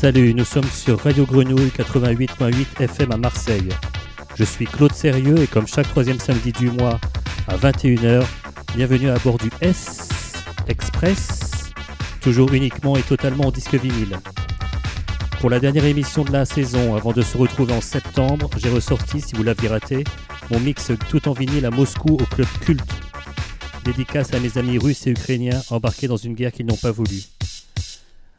Salut, nous sommes sur Radio Grenouille 88.8 FM à Marseille. Je suis Claude Sérieux et comme chaque troisième samedi du mois à 21h, bienvenue à bord du S Express, toujours uniquement et totalement en disque vinyle. Pour la dernière émission de la saison, avant de se retrouver en septembre, j'ai ressorti, si vous l'aviez raté, mon mix tout en vinyle à Moscou au club culte. Dédicace à mes amis russes et ukrainiens embarqués dans une guerre qu'ils n'ont pas voulu.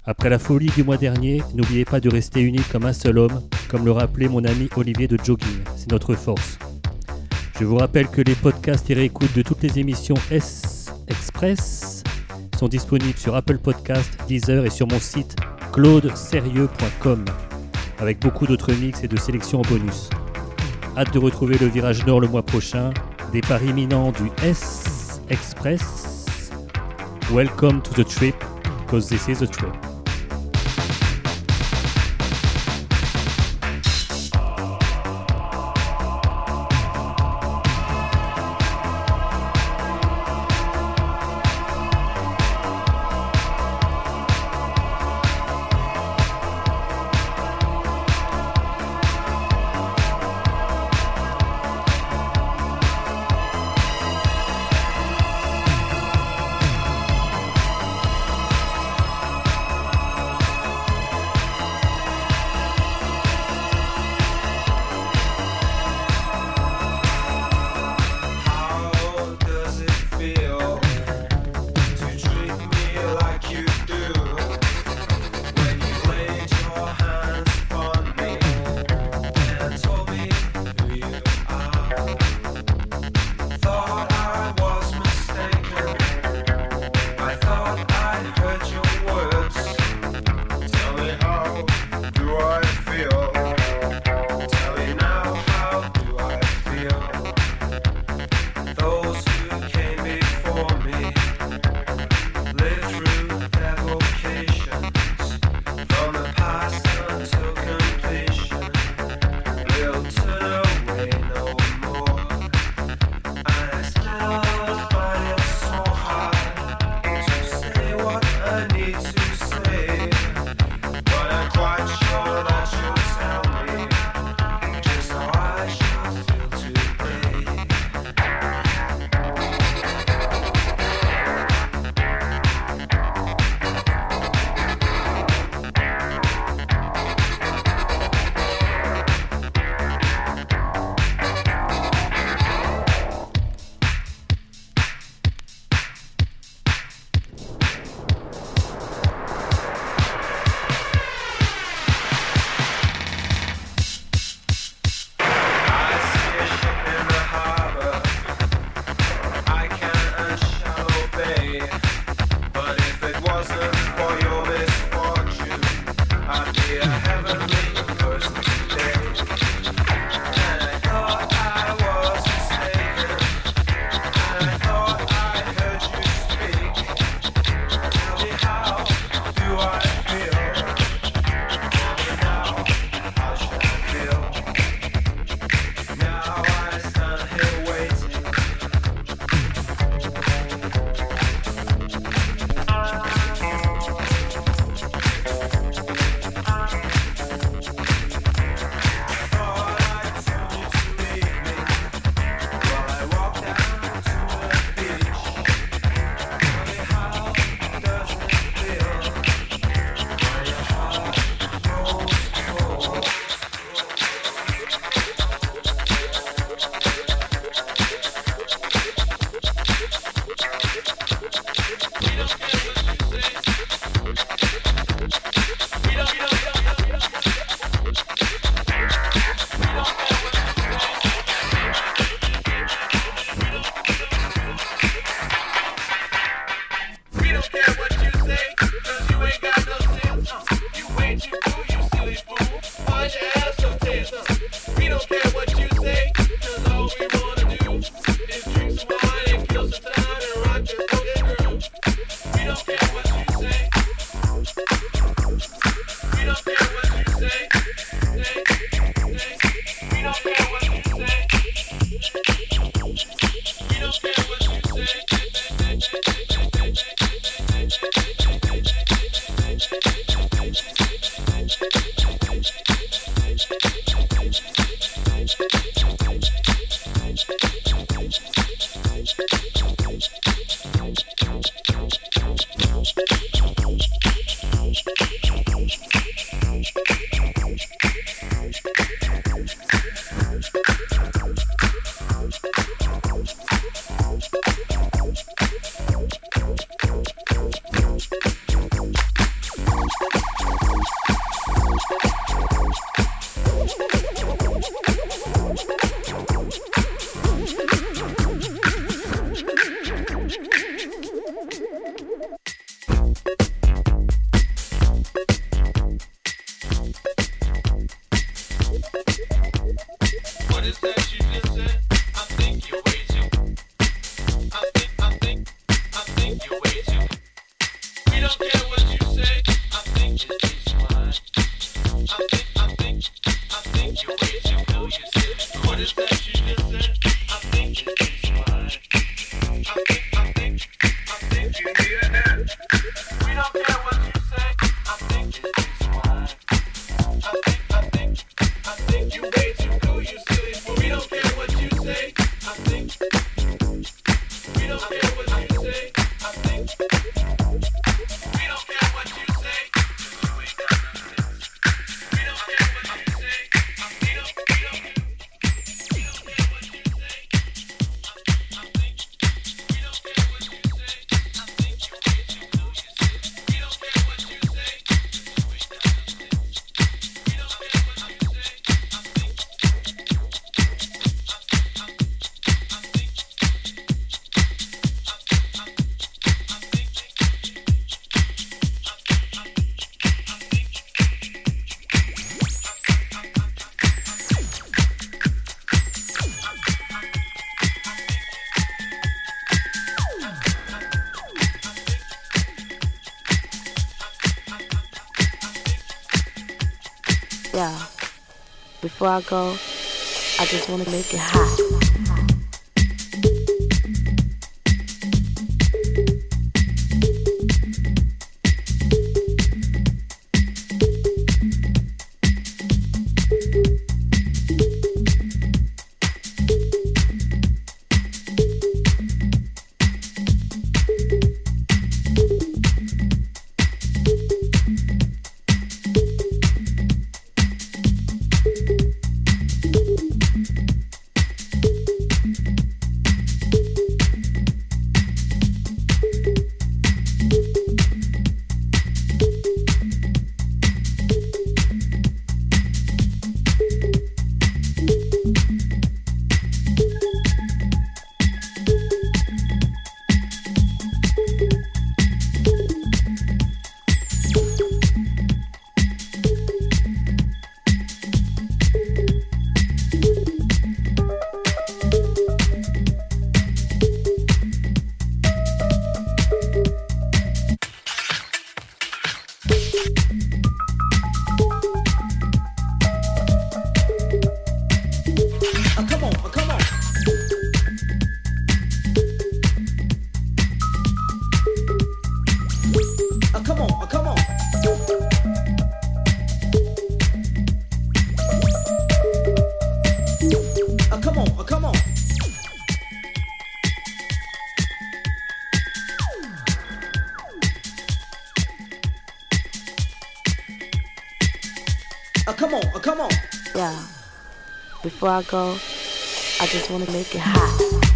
Après la folie du mois dernier, n'oubliez pas de rester unis comme un seul homme, comme le rappelait mon ami Olivier de Jogging. C'est notre force. Je vous rappelle que les podcasts et réécoutes de toutes les émissions S Express sont disponibles sur Apple Podcast, Deezer et sur mon site claudesérieux.com avec beaucoup d'autres mix et de sélections en bonus. Hâte de retrouver le virage nord le mois prochain, départ imminent du S Express. Welcome to the trip, because this is a trip. Thursday. Before I go, I just want to make it hot. Before I go, I just want to make it hot.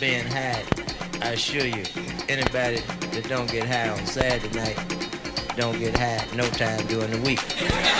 Being high. I assure you, anybody that don't get high on Saturday night don't get high no time during the week.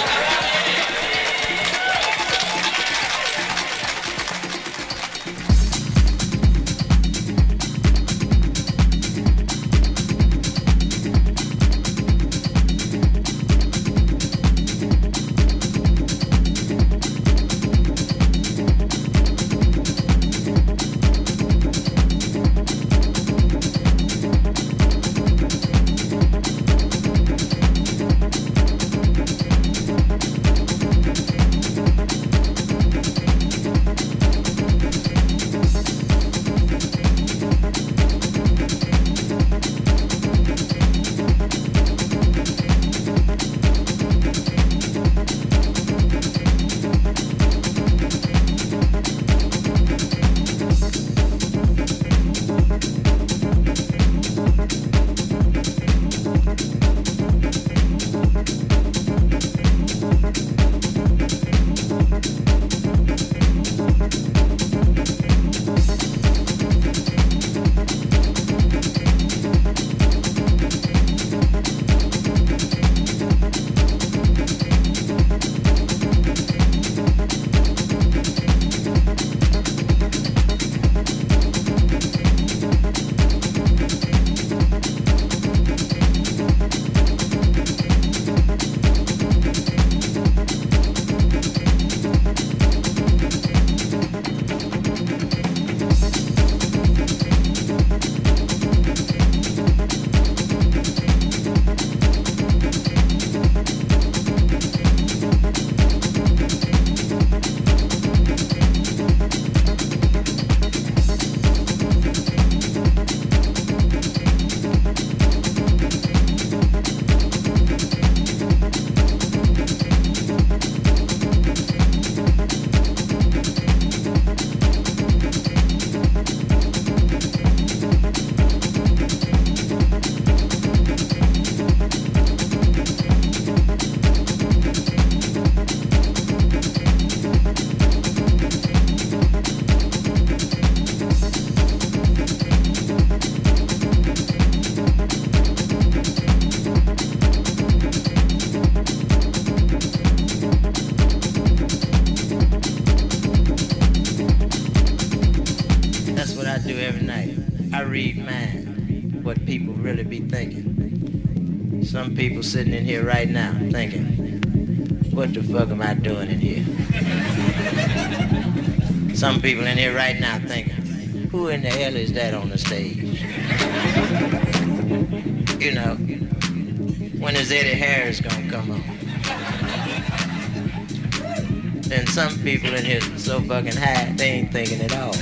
People really be thinking. Some people sitting in here right now thinking, what the fuck am I doing in here? Some people in here right now thinking, who in the hell is that on the stage? You know, when is Eddie Harris gonna come on? Then some people in here so fucking high, they ain't thinking at all.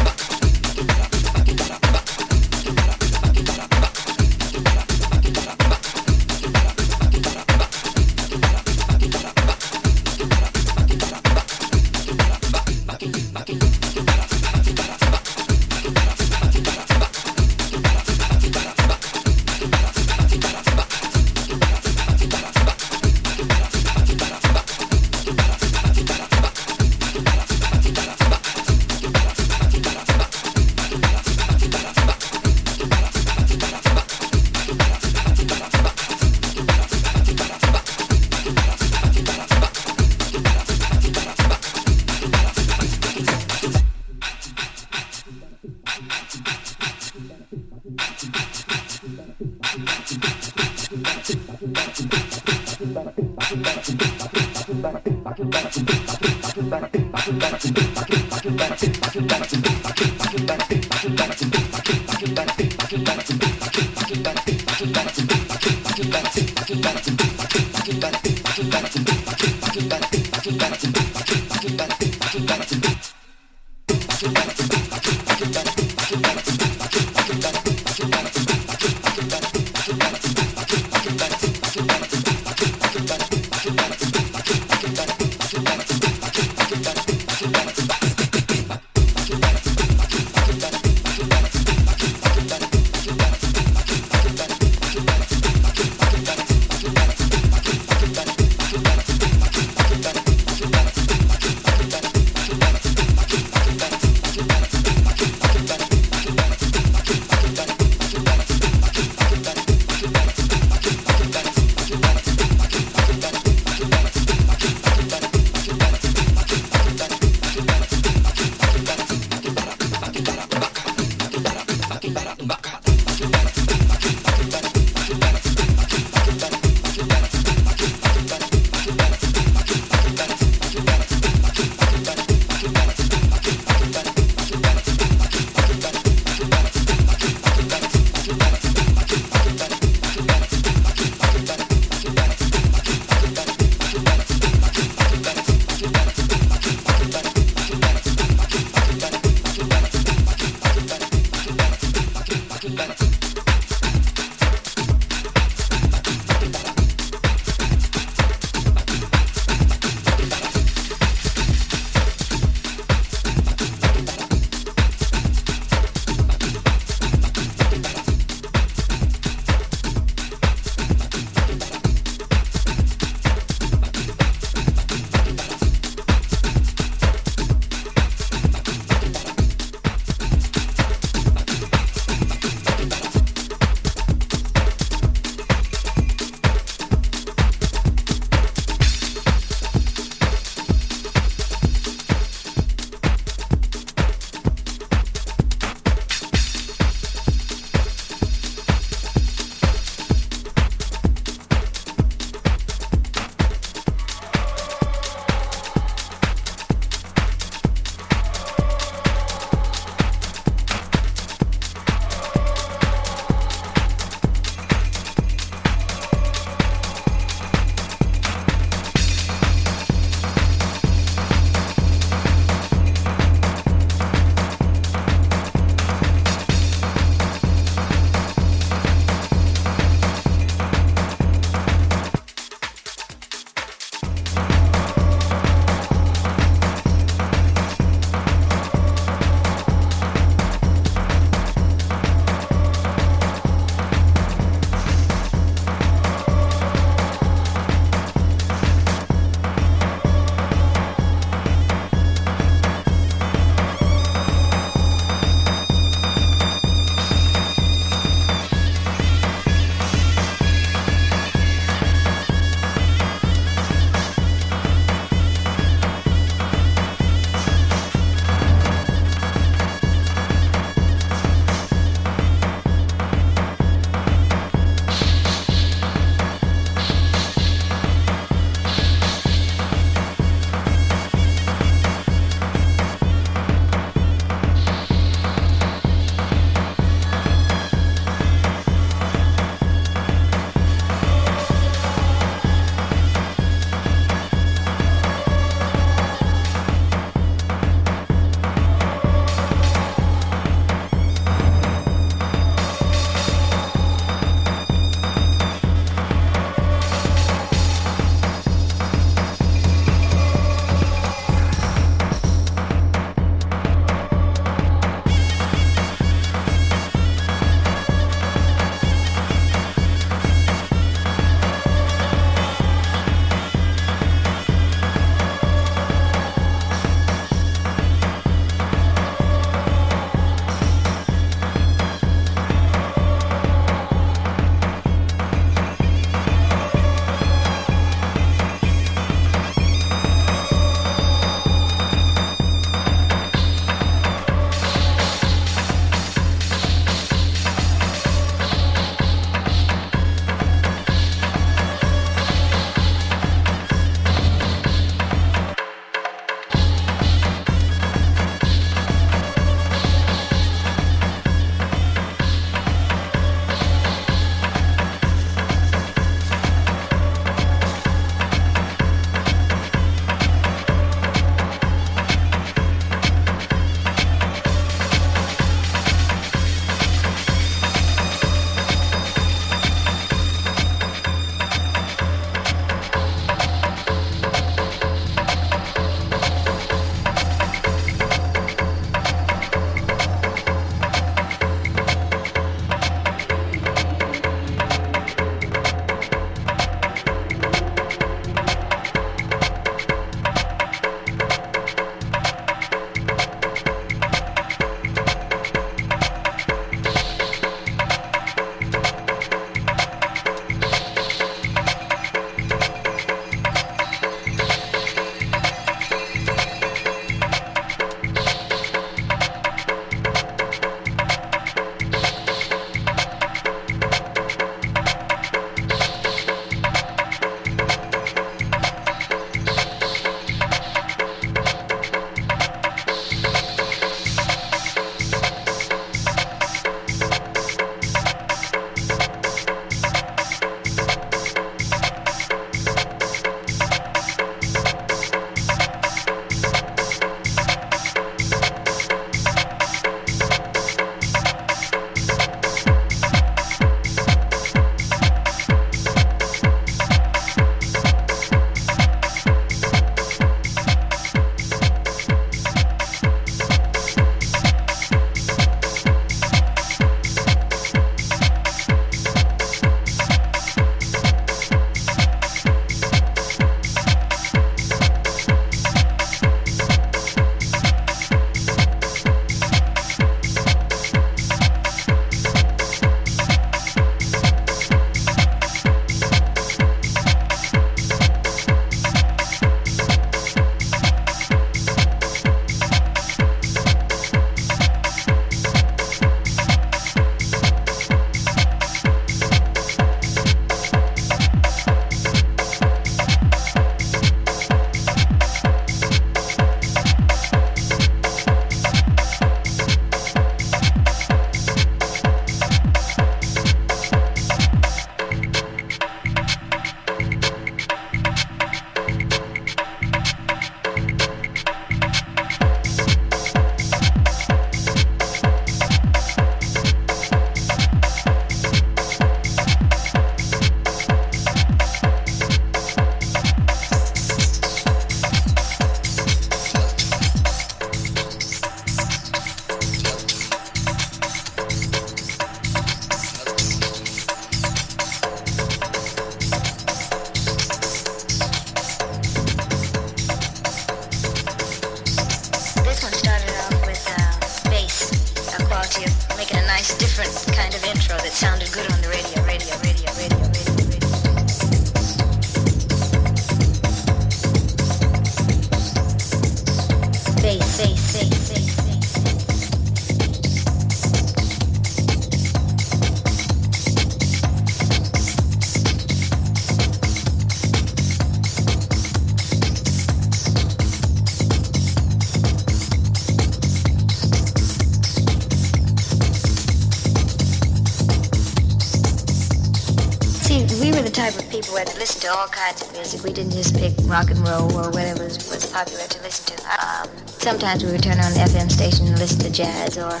We didn't just pick rock and roll or whatever was, was popular to listen to. Um, sometimes we would turn on the FM station and listen to jazz, or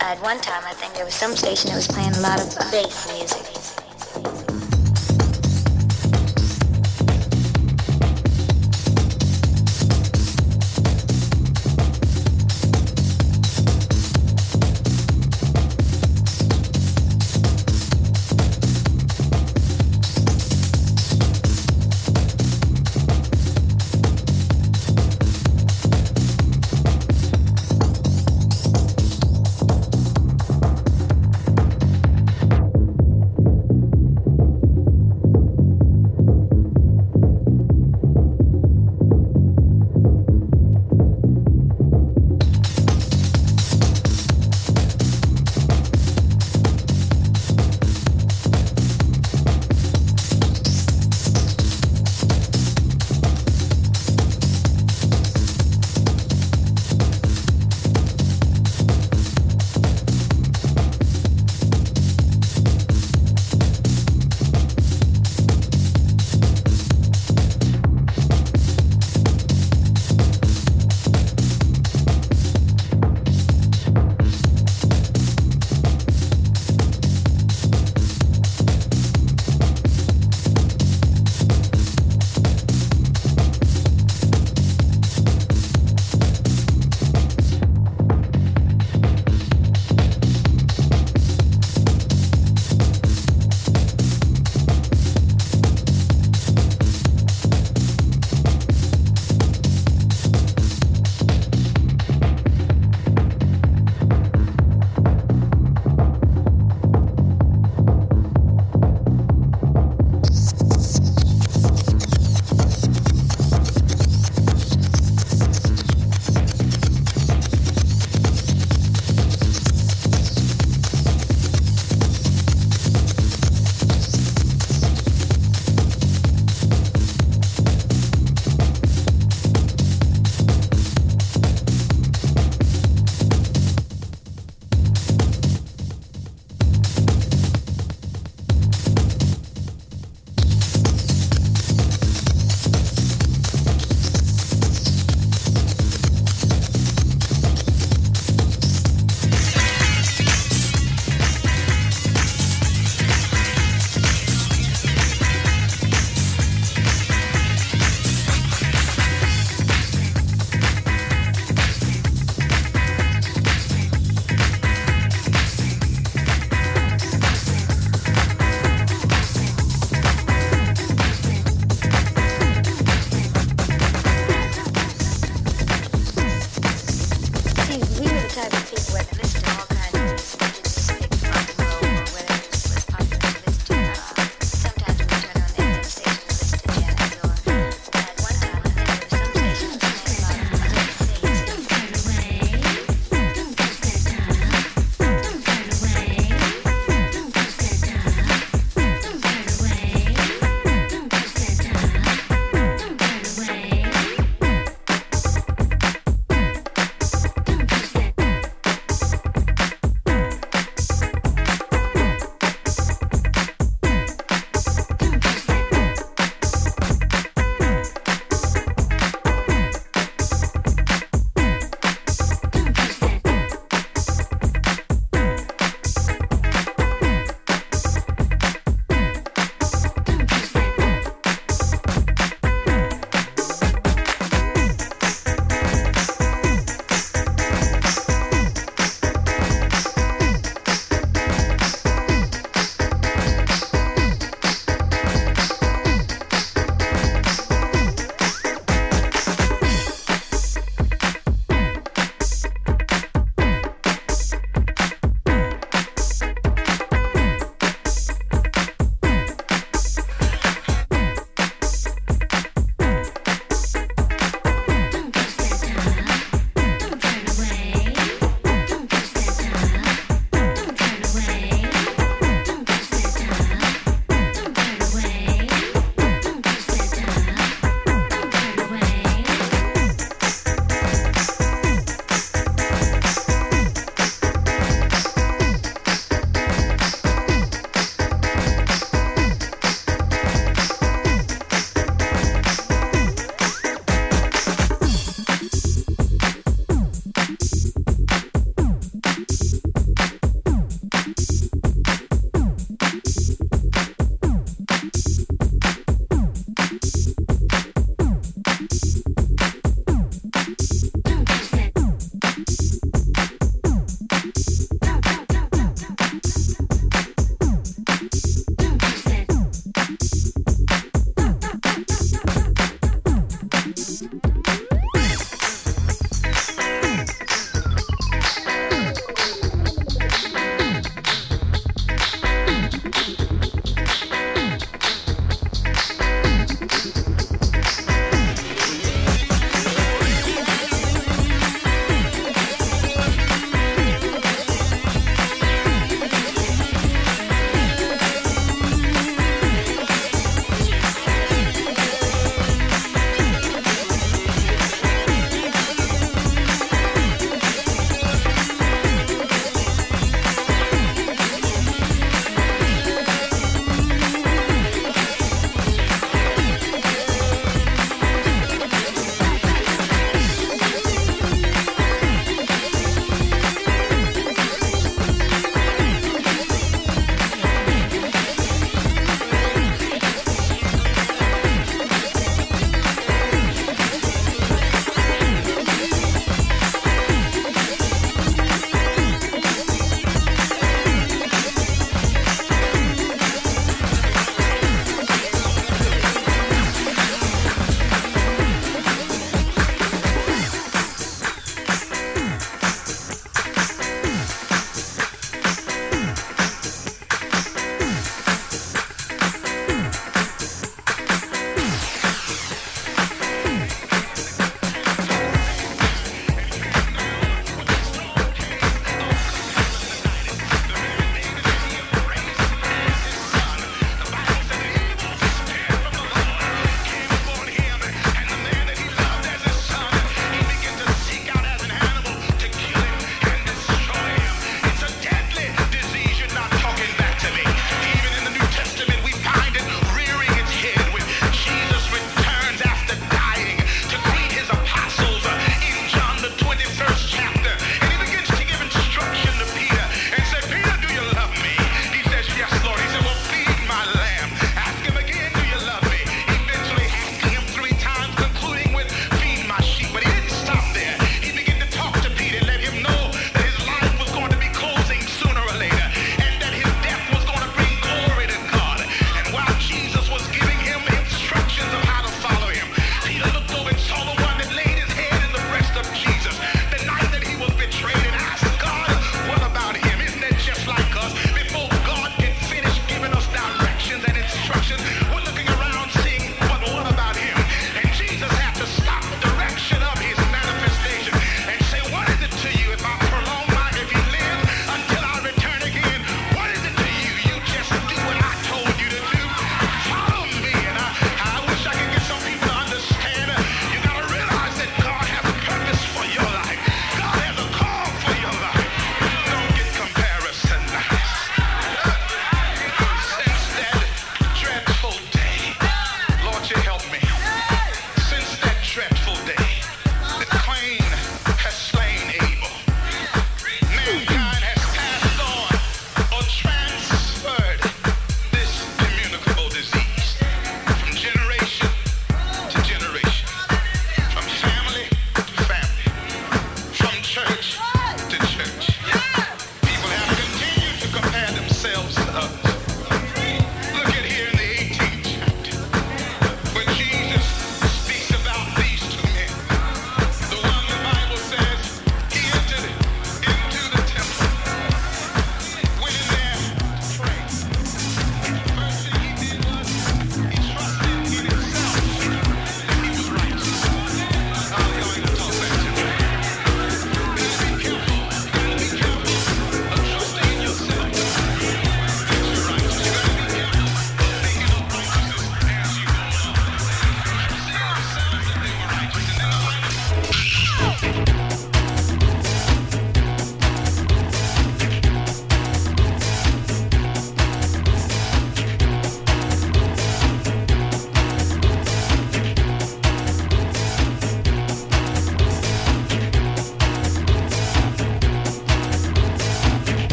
at one time I think there was some station that was playing a lot of bass music.